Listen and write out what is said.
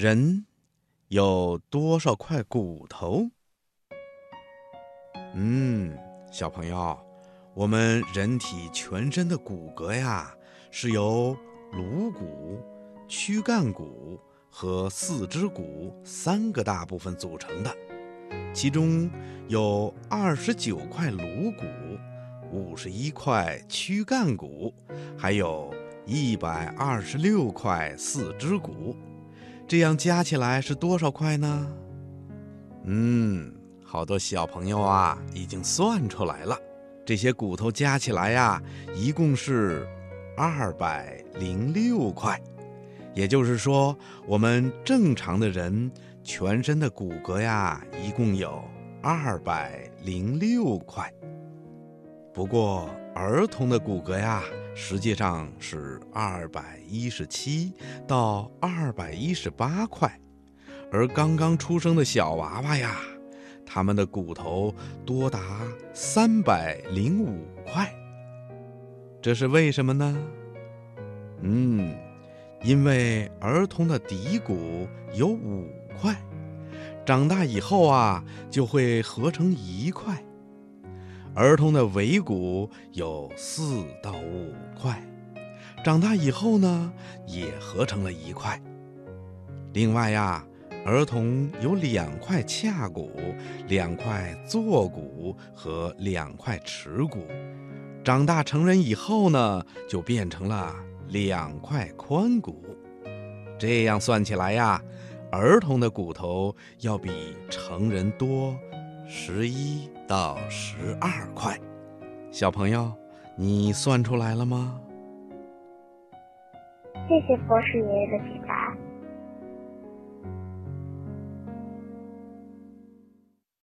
人有多少块骨头？嗯，小朋友，我们人体全身的骨骼呀，是由颅骨、躯干骨和四肢骨三个大部分组成的。其中有二十九块颅骨，五十一块躯干骨，还有一百二十六块四肢骨。这样加起来是多少块呢？嗯。好多小朋友啊，已经算出来了，这些骨头加起来呀，一共是二百零六块。也就是说，我们正常的人全身的骨骼呀，一共有二百零六块。不过，儿童的骨骼呀，实际上是二百一十七到二百一十八块，而刚刚出生的小娃娃呀。他们的骨头多达三百零五块，这是为什么呢？嗯，因为儿童的骶骨有五块，长大以后啊就会合成一块；儿童的尾骨有四到五块，长大以后呢也合成了一块。另外呀。儿童有两块髂骨、两块坐骨和两块耻骨，长大成人以后呢，就变成了两块髋骨。这样算起来呀，儿童的骨头要比成人多十一到十二块。小朋友，你算出来了吗？谢谢博士爷爷的解答。